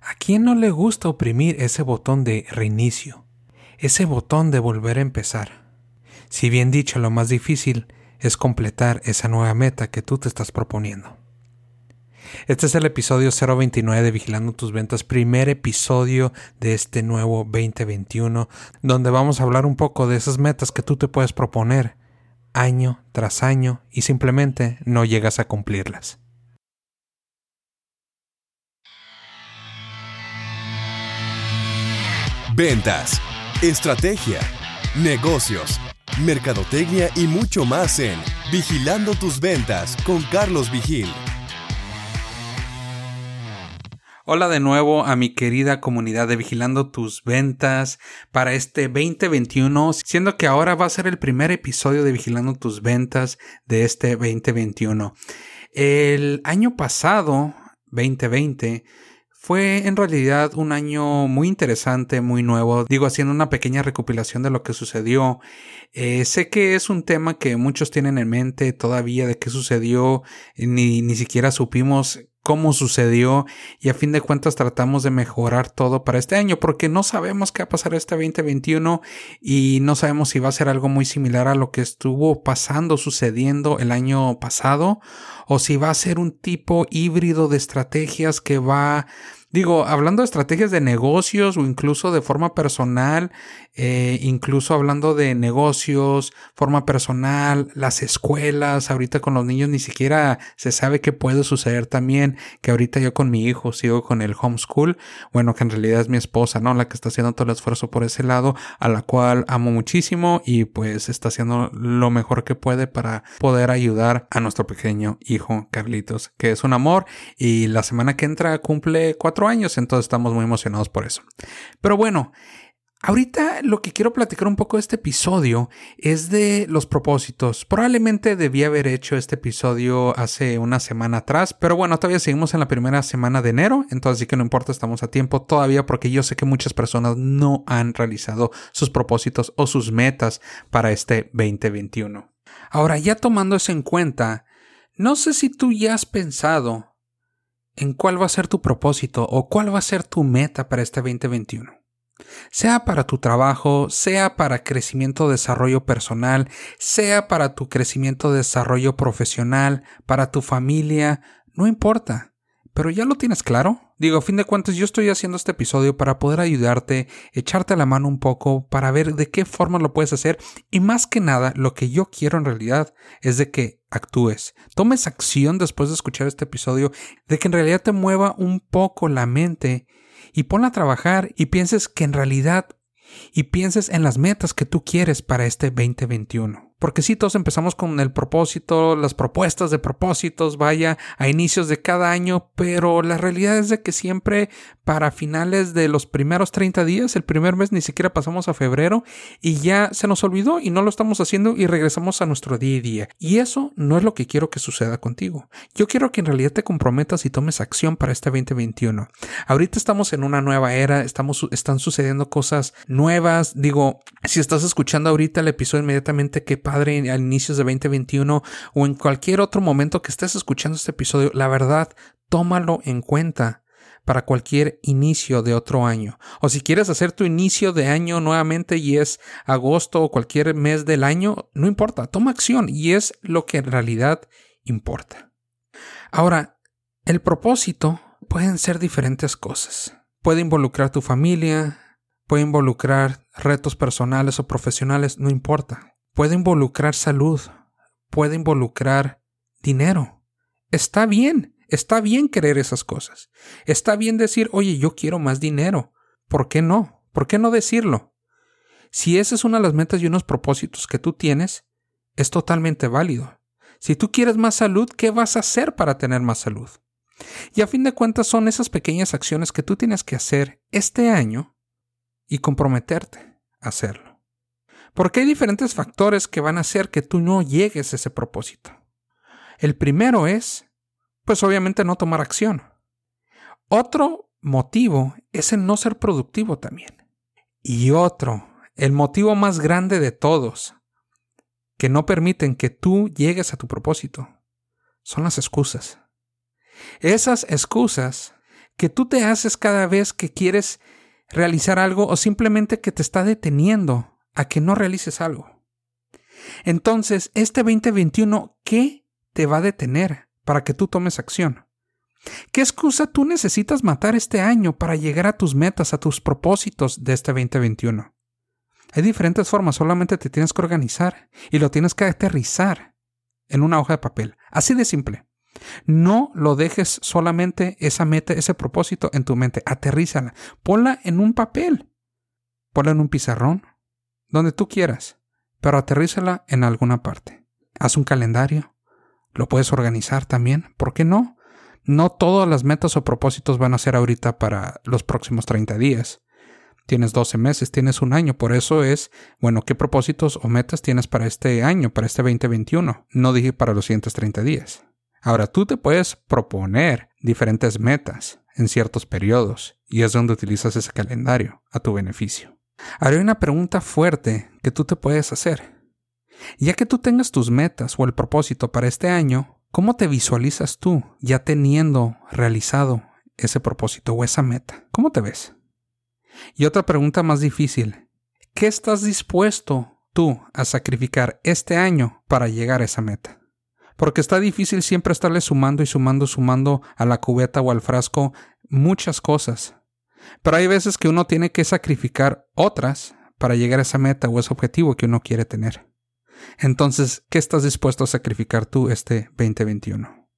¿A quién no le gusta oprimir ese botón de reinicio? Ese botón de volver a empezar. Si bien dicho, lo más difícil es completar esa nueva meta que tú te estás proponiendo. Este es el episodio 029 de Vigilando tus ventas, primer episodio de este nuevo 2021, donde vamos a hablar un poco de esas metas que tú te puedes proponer año tras año y simplemente no llegas a cumplirlas. Ventas, estrategia, negocios, mercadotecnia y mucho más en Vigilando tus ventas con Carlos Vigil. Hola de nuevo a mi querida comunidad de Vigilando tus ventas para este 2021, siendo que ahora va a ser el primer episodio de Vigilando tus ventas de este 2021. El año pasado, 2020, fue en realidad un año muy interesante, muy nuevo. Digo, haciendo una pequeña recopilación de lo que sucedió. Eh, sé que es un tema que muchos tienen en mente todavía de qué sucedió. Ni, ni siquiera supimos cómo sucedió y a fin de cuentas tratamos de mejorar todo para este año porque no sabemos qué va a pasar este 2021 y no sabemos si va a ser algo muy similar a lo que estuvo pasando, sucediendo el año pasado o si va a ser un tipo híbrido de estrategias que va Digo, hablando de estrategias de negocios o incluso de forma personal, eh, incluso hablando de negocios, forma personal, las escuelas, ahorita con los niños ni siquiera se sabe qué puede suceder también, que ahorita yo con mi hijo sigo con el homeschool, bueno, que en realidad es mi esposa, ¿no? La que está haciendo todo el esfuerzo por ese lado, a la cual amo muchísimo y pues está haciendo lo mejor que puede para poder ayudar a nuestro pequeño hijo Carlitos, que es un amor y la semana que entra cumple cuatro años, entonces estamos muy emocionados por eso. Pero bueno, Ahorita lo que quiero platicar un poco de este episodio es de los propósitos. Probablemente debí haber hecho este episodio hace una semana atrás, pero bueno, todavía seguimos en la primera semana de enero, entonces sí que no importa, estamos a tiempo todavía porque yo sé que muchas personas no han realizado sus propósitos o sus metas para este 2021. Ahora, ya tomando eso en cuenta, no sé si tú ya has pensado en cuál va a ser tu propósito o cuál va a ser tu meta para este 2021. Sea para tu trabajo, sea para crecimiento, desarrollo personal, sea para tu crecimiento, desarrollo profesional, para tu familia, no importa. Pero ya lo tienes claro. Digo, a fin de cuentas, yo estoy haciendo este episodio para poder ayudarte, echarte la mano un poco, para ver de qué forma lo puedes hacer y más que nada, lo que yo quiero en realidad es de que actúes, tomes acción después de escuchar este episodio, de que en realidad te mueva un poco la mente y ponla a trabajar y pienses que en realidad y pienses en las metas que tú quieres para este 2021. Porque si todos empezamos con el propósito, las propuestas de propósitos, vaya, a inicios de cada año, pero la realidad es de que siempre para finales de los primeros 30 días, el primer mes ni siquiera pasamos a febrero y ya se nos olvidó y no lo estamos haciendo y regresamos a nuestro día a día. Y eso no es lo que quiero que suceda contigo. Yo quiero que en realidad te comprometas y tomes acción para este 2021. Ahorita estamos en una nueva era, estamos, están sucediendo cosas nuevas. Digo, si estás escuchando ahorita el episodio inmediatamente que padre al inicios de 2021 o en cualquier otro momento que estés escuchando este episodio, la verdad, tómalo en cuenta para cualquier inicio de otro año. O si quieres hacer tu inicio de año nuevamente y es agosto o cualquier mes del año, no importa, toma acción y es lo que en realidad importa. Ahora, el propósito pueden ser diferentes cosas. Puede involucrar tu familia, puede involucrar retos personales o profesionales, no importa puede involucrar salud, puede involucrar dinero. Está bien, está bien querer esas cosas. Está bien decir, oye, yo quiero más dinero. ¿Por qué no? ¿Por qué no decirlo? Si esa es una de las metas y unos propósitos que tú tienes, es totalmente válido. Si tú quieres más salud, ¿qué vas a hacer para tener más salud? Y a fin de cuentas son esas pequeñas acciones que tú tienes que hacer este año y comprometerte a hacerlo. Porque hay diferentes factores que van a hacer que tú no llegues a ese propósito. El primero es, pues obviamente no tomar acción. Otro motivo es el no ser productivo también. Y otro, el motivo más grande de todos, que no permiten que tú llegues a tu propósito, son las excusas. Esas excusas que tú te haces cada vez que quieres realizar algo o simplemente que te está deteniendo a que no realices algo. Entonces, este 2021, ¿qué te va a detener para que tú tomes acción? ¿Qué excusa tú necesitas matar este año para llegar a tus metas, a tus propósitos de este 2021? Hay diferentes formas, solamente te tienes que organizar y lo tienes que aterrizar en una hoja de papel. Así de simple. No lo dejes solamente esa meta, ese propósito en tu mente. Aterrízala. Ponla en un papel. Ponla en un pizarrón. Donde tú quieras. Pero aterrízala en alguna parte. Haz un calendario. Lo puedes organizar también. ¿Por qué no? No todas las metas o propósitos van a ser ahorita para los próximos 30 días. Tienes 12 meses, tienes un año. Por eso es, bueno, ¿qué propósitos o metas tienes para este año, para este 2021? No dije para los siguientes 30 días. Ahora tú te puedes proponer diferentes metas en ciertos periodos y es donde utilizas ese calendario a tu beneficio. Hay una pregunta fuerte que tú te puedes hacer. Ya que tú tengas tus metas o el propósito para este año, ¿cómo te visualizas tú ya teniendo realizado ese propósito o esa meta? ¿Cómo te ves? Y otra pregunta más difícil. ¿Qué estás dispuesto tú a sacrificar este año para llegar a esa meta? porque está difícil siempre estarle sumando y sumando, sumando a la cubeta o al frasco muchas cosas. Pero hay veces que uno tiene que sacrificar otras para llegar a esa meta o ese objetivo que uno quiere tener. Entonces, ¿qué estás dispuesto a sacrificar tú este 2021?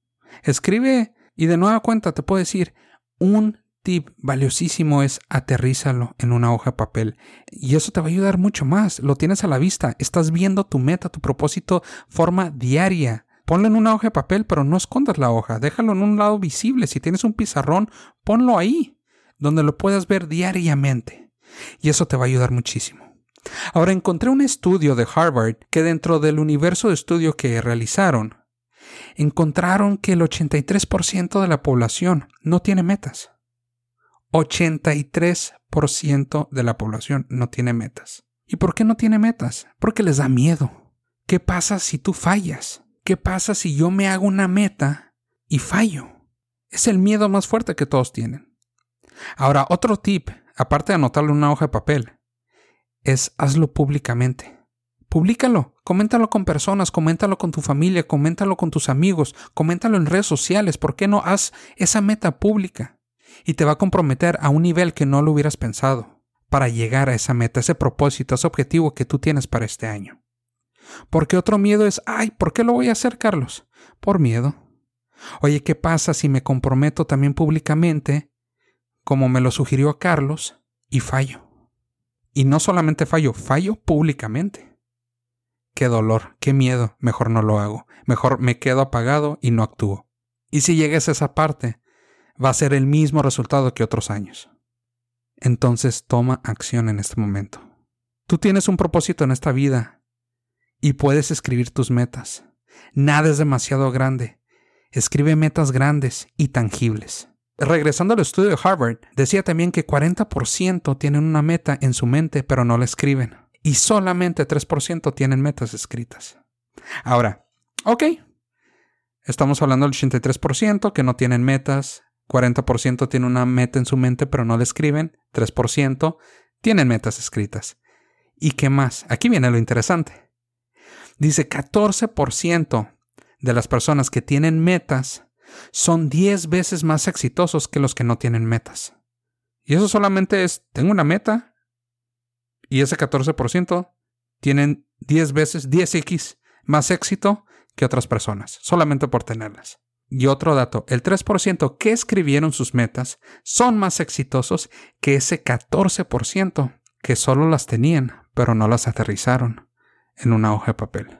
Escribe y de nueva cuenta te puedo decir, un tip valiosísimo es aterrízalo en una hoja de papel y eso te va a ayudar mucho más. Lo tienes a la vista, estás viendo tu meta, tu propósito forma diaria. Ponlo en una hoja de papel, pero no escondas la hoja. Déjalo en un lado visible. Si tienes un pizarrón, ponlo ahí, donde lo puedas ver diariamente. Y eso te va a ayudar muchísimo. Ahora encontré un estudio de Harvard que dentro del universo de estudio que realizaron, encontraron que el 83% de la población no tiene metas. 83% de la población no tiene metas. ¿Y por qué no tiene metas? Porque les da miedo. ¿Qué pasa si tú fallas? ¿Qué pasa si yo me hago una meta y fallo? Es el miedo más fuerte que todos tienen. Ahora, otro tip, aparte de anotarlo en una hoja de papel, es hazlo públicamente. Publícalo, coméntalo con personas, coméntalo con tu familia, coméntalo con tus amigos, coméntalo en redes sociales. ¿Por qué no haz esa meta pública? Y te va a comprometer a un nivel que no lo hubieras pensado para llegar a esa meta, ese propósito, ese objetivo que tú tienes para este año. Porque otro miedo es, ay, ¿por qué lo voy a hacer, Carlos? Por miedo. Oye, ¿qué pasa si me comprometo también públicamente, como me lo sugirió Carlos, y fallo? Y no solamente fallo, fallo públicamente. Qué dolor, qué miedo, mejor no lo hago, mejor me quedo apagado y no actúo. Y si llegues a esa parte, va a ser el mismo resultado que otros años. Entonces toma acción en este momento. Tú tienes un propósito en esta vida y puedes escribir tus metas. Nada es demasiado grande. Escribe metas grandes y tangibles. Regresando al estudio de Harvard, decía también que 40% tienen una meta en su mente pero no la escriben. Y solamente 3% tienen metas escritas. Ahora, ok. Estamos hablando del 83% que no tienen metas, 40% tienen una meta en su mente pero no la escriben, 3% tienen metas escritas. ¿Y qué más? Aquí viene lo interesante. Dice 14% de las personas que tienen metas son 10 veces más exitosos que los que no tienen metas. Y eso solamente es, tengo una meta y ese 14% tienen 10 veces, 10x más éxito que otras personas, solamente por tenerlas. Y otro dato, el 3% que escribieron sus metas son más exitosos que ese 14% que solo las tenían, pero no las aterrizaron en una hoja de papel.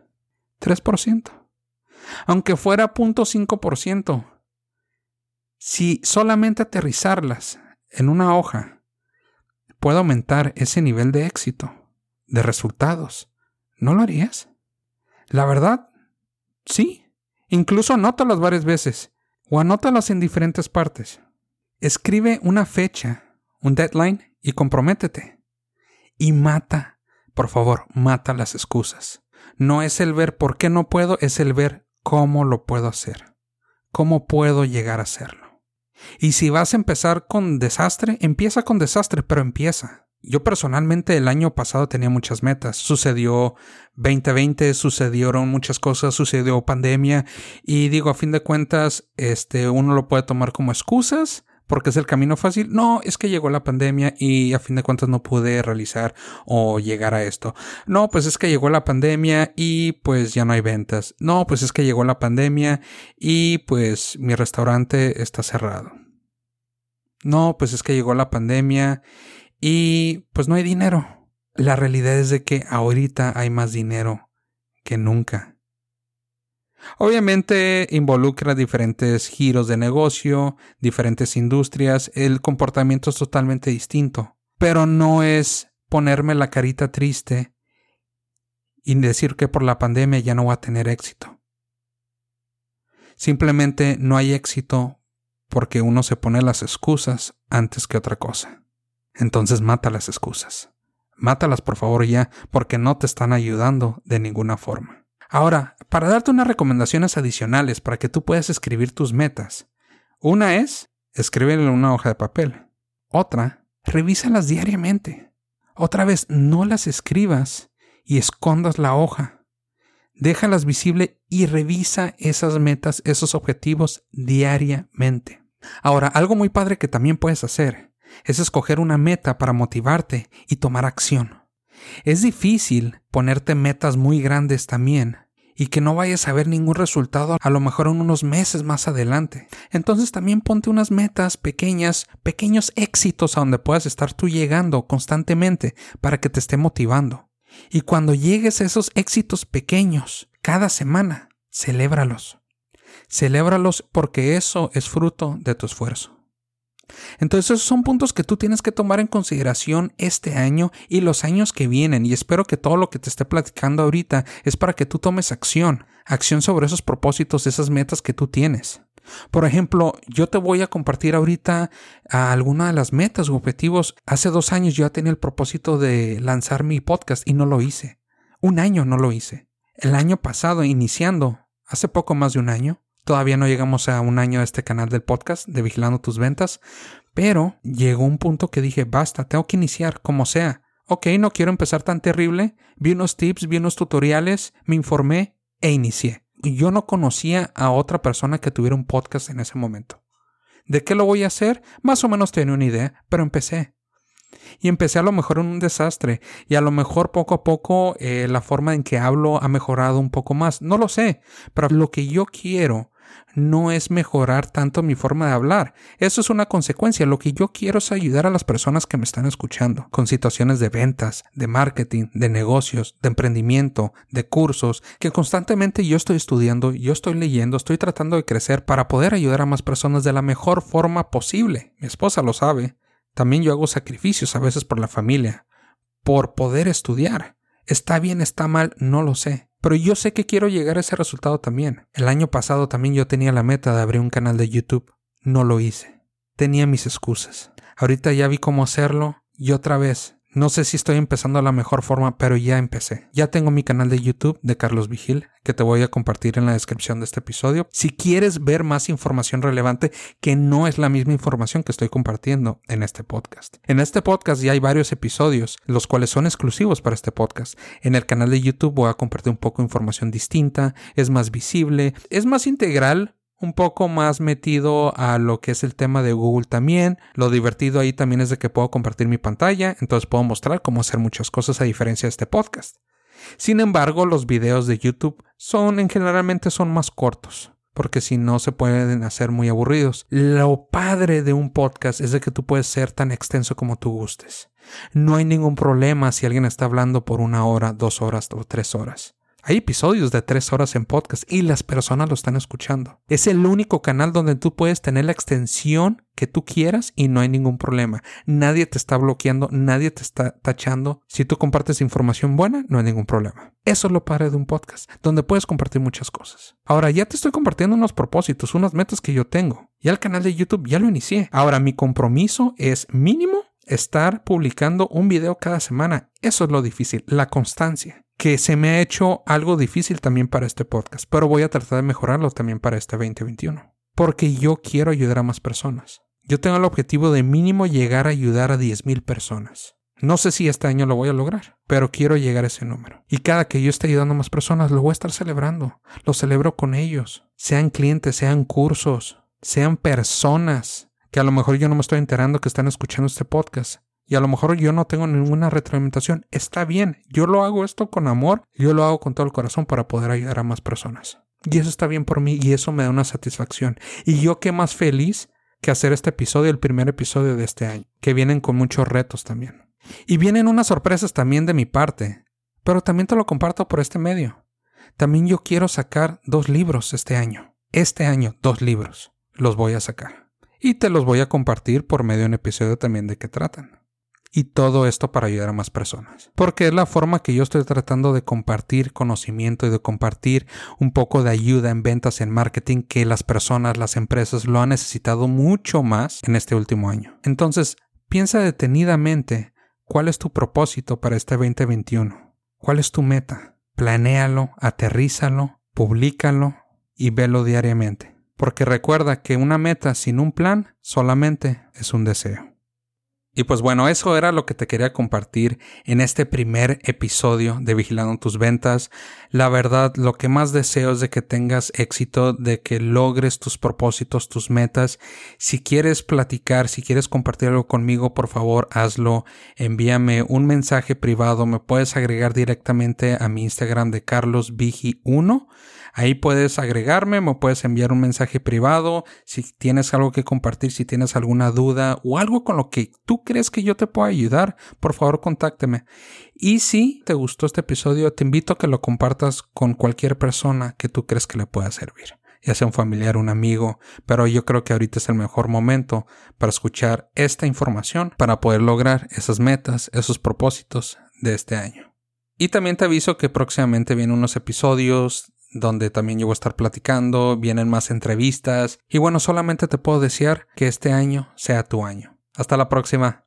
3%. Aunque fuera 0.5%. Si solamente aterrizarlas en una hoja puede aumentar ese nivel de éxito, de resultados, ¿no lo harías? La verdad, sí. Incluso anótalas varias veces o anótalas en diferentes partes. Escribe una fecha, un deadline y comprométete. Y mata por favor, mata las excusas. No es el ver por qué no puedo, es el ver cómo lo puedo hacer. ¿Cómo puedo llegar a hacerlo? Y si vas a empezar con desastre, empieza con desastre, pero empieza. Yo personalmente el año pasado tenía muchas metas. Sucedió 2020, sucedieron muchas cosas, sucedió pandemia y digo, a fin de cuentas, este uno lo puede tomar como excusas porque es el camino fácil. No, es que llegó la pandemia y a fin de cuentas no pude realizar o llegar a esto. No, pues es que llegó la pandemia y pues ya no hay ventas. No, pues es que llegó la pandemia y pues mi restaurante está cerrado. No, pues es que llegó la pandemia y pues no hay dinero. La realidad es de que ahorita hay más dinero que nunca. Obviamente involucra diferentes giros de negocio, diferentes industrias, el comportamiento es totalmente distinto, pero no es ponerme la carita triste y decir que por la pandemia ya no va a tener éxito. Simplemente no hay éxito porque uno se pone las excusas antes que otra cosa. Entonces mata las excusas. Mátalas por favor ya, porque no te están ayudando de ninguna forma. Ahora, para darte unas recomendaciones adicionales para que tú puedas escribir tus metas. Una es, escríbelo en una hoja de papel. Otra, revísalas diariamente. Otra vez, no las escribas y escondas la hoja. Déjalas visible y revisa esas metas, esos objetivos diariamente. Ahora, algo muy padre que también puedes hacer es escoger una meta para motivarte y tomar acción. Es difícil ponerte metas muy grandes también y que no vayas a ver ningún resultado a lo mejor en unos meses más adelante. Entonces también ponte unas metas pequeñas, pequeños éxitos a donde puedas estar tú llegando constantemente para que te esté motivando. Y cuando llegues a esos éxitos pequeños, cada semana, celébralos. Celébralos porque eso es fruto de tu esfuerzo. Entonces esos son puntos que tú tienes que tomar en consideración este año y los años que vienen y espero que todo lo que te esté platicando ahorita es para que tú tomes acción, acción sobre esos propósitos, esas metas que tú tienes. Por ejemplo, yo te voy a compartir ahorita alguna de las metas o objetivos. Hace dos años yo ya tenía el propósito de lanzar mi podcast y no lo hice. Un año no lo hice. El año pasado, iniciando, hace poco más de un año, Todavía no llegamos a un año de este canal del podcast de Vigilando tus ventas, pero llegó un punto que dije, basta, tengo que iniciar como sea. Ok, no quiero empezar tan terrible. Vi unos tips, vi unos tutoriales, me informé e inicié. Yo no conocía a otra persona que tuviera un podcast en ese momento. ¿De qué lo voy a hacer? Más o menos tenía una idea, pero empecé. Y empecé a lo mejor en un desastre y a lo mejor poco a poco eh, la forma en que hablo ha mejorado un poco más. No lo sé, pero lo que yo quiero no es mejorar tanto mi forma de hablar. Eso es una consecuencia. Lo que yo quiero es ayudar a las personas que me están escuchando con situaciones de ventas, de marketing, de negocios, de emprendimiento, de cursos, que constantemente yo estoy estudiando, yo estoy leyendo, estoy tratando de crecer para poder ayudar a más personas de la mejor forma posible. Mi esposa lo sabe. También yo hago sacrificios a veces por la familia, por poder estudiar. Está bien, está mal, no lo sé. Pero yo sé que quiero llegar a ese resultado también. El año pasado también yo tenía la meta de abrir un canal de YouTube. No lo hice. Tenía mis excusas. Ahorita ya vi cómo hacerlo y otra vez no sé si estoy empezando la mejor forma, pero ya empecé. Ya tengo mi canal de YouTube de Carlos Vigil, que te voy a compartir en la descripción de este episodio. Si quieres ver más información relevante, que no es la misma información que estoy compartiendo en este podcast. En este podcast ya hay varios episodios, los cuales son exclusivos para este podcast. En el canal de YouTube voy a compartir un poco de información distinta, es más visible, es más integral un poco más metido a lo que es el tema de Google también. Lo divertido ahí también es de que puedo compartir mi pantalla, entonces puedo mostrar cómo hacer muchas cosas a diferencia de este podcast. Sin embargo, los videos de YouTube son en generalmente son más cortos, porque si no se pueden hacer muy aburridos. Lo padre de un podcast es de que tú puedes ser tan extenso como tú gustes. No hay ningún problema si alguien está hablando por una hora, dos horas o tres horas. Hay episodios de tres horas en podcast y las personas lo están escuchando. Es el único canal donde tú puedes tener la extensión que tú quieras y no hay ningún problema. Nadie te está bloqueando, nadie te está tachando. Si tú compartes información buena, no hay ningún problema. Eso es lo padre de un podcast, donde puedes compartir muchas cosas. Ahora ya te estoy compartiendo unos propósitos, unas metas que yo tengo. Ya el canal de YouTube ya lo inicié. Ahora mi compromiso es mínimo estar publicando un video cada semana. Eso es lo difícil, la constancia que se me ha hecho algo difícil también para este podcast, pero voy a tratar de mejorarlo también para este 2021. porque yo quiero ayudar a más personas. Yo tengo el objetivo de mínimo llegar a ayudar a 10.000 personas. No sé si este año lo voy a lograr, pero quiero llegar a ese número. Y cada que yo esté ayudando a más personas, lo voy a estar celebrando. Lo celebro con ellos. Sean clientes, sean cursos, sean personas que a lo mejor yo no me estoy enterando que están escuchando este podcast. Y a lo mejor yo no tengo ninguna retroalimentación. Está bien, yo lo hago esto con amor, yo lo hago con todo el corazón para poder ayudar a más personas. Y eso está bien por mí y eso me da una satisfacción. Y yo qué más feliz que hacer este episodio, el primer episodio de este año, que vienen con muchos retos también. Y vienen unas sorpresas también de mi parte, pero también te lo comparto por este medio. También yo quiero sacar dos libros este año. Este año, dos libros. Los voy a sacar. Y te los voy a compartir por medio de un episodio también de qué tratan. Y todo esto para ayudar a más personas. Porque es la forma que yo estoy tratando de compartir conocimiento y de compartir un poco de ayuda en ventas, en marketing, que las personas, las empresas lo han necesitado mucho más en este último año. Entonces, piensa detenidamente cuál es tu propósito para este 2021. ¿Cuál es tu meta? Planéalo, aterrízalo, publícalo y velo diariamente. Porque recuerda que una meta sin un plan solamente es un deseo. Y pues bueno, eso era lo que te quería compartir en este primer episodio de Vigilando tus ventas. La verdad, lo que más deseo es de que tengas éxito, de que logres tus propósitos, tus metas. Si quieres platicar, si quieres compartir algo conmigo, por favor, hazlo. Envíame un mensaje privado. Me puedes agregar directamente a mi Instagram de carlosvigi1 Ahí puedes agregarme, me puedes enviar un mensaje privado, si tienes algo que compartir, si tienes alguna duda o algo con lo que tú crees que yo te pueda ayudar, por favor contácteme. Y si te gustó este episodio, te invito a que lo compartas con cualquier persona que tú crees que le pueda servir ya sea un familiar, un amigo, pero yo creo que ahorita es el mejor momento para escuchar esta información para poder lograr esas metas, esos propósitos de este año. Y también te aviso que próximamente vienen unos episodios donde también yo voy a estar platicando, vienen más entrevistas y bueno, solamente te puedo desear que este año sea tu año. Hasta la próxima.